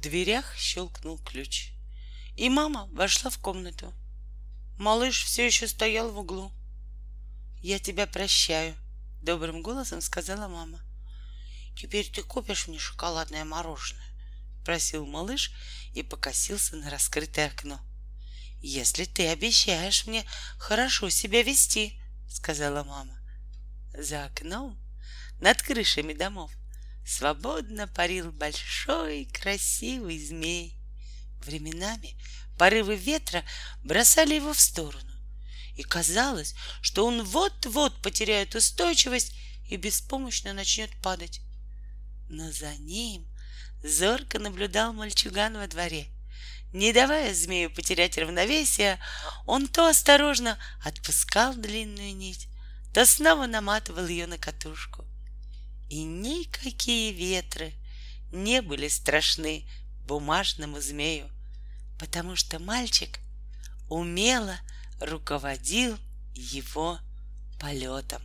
дверях щелкнул ключ, и мама вошла в комнату. Малыш все еще стоял в углу. «Я тебя прощаю», — добрым голосом сказала мама. «Теперь ты купишь мне шоколадное мороженое?» — просил малыш и покосился на раскрытое окно. «Если ты обещаешь мне хорошо себя вести», — сказала мама. За окном, над крышами домов, свободно парил большой красивый змей. Временами порывы ветра бросали его в сторону, и казалось, что он вот-вот потеряет устойчивость и беспомощно начнет падать. Но за ним зорко наблюдал мальчуган во дворе. Не давая змею потерять равновесие, он то осторожно отпускал длинную нить, то снова наматывал ее на катушку. И никакие ветры не были страшны бумажному змею, потому что мальчик умело руководил его полетом.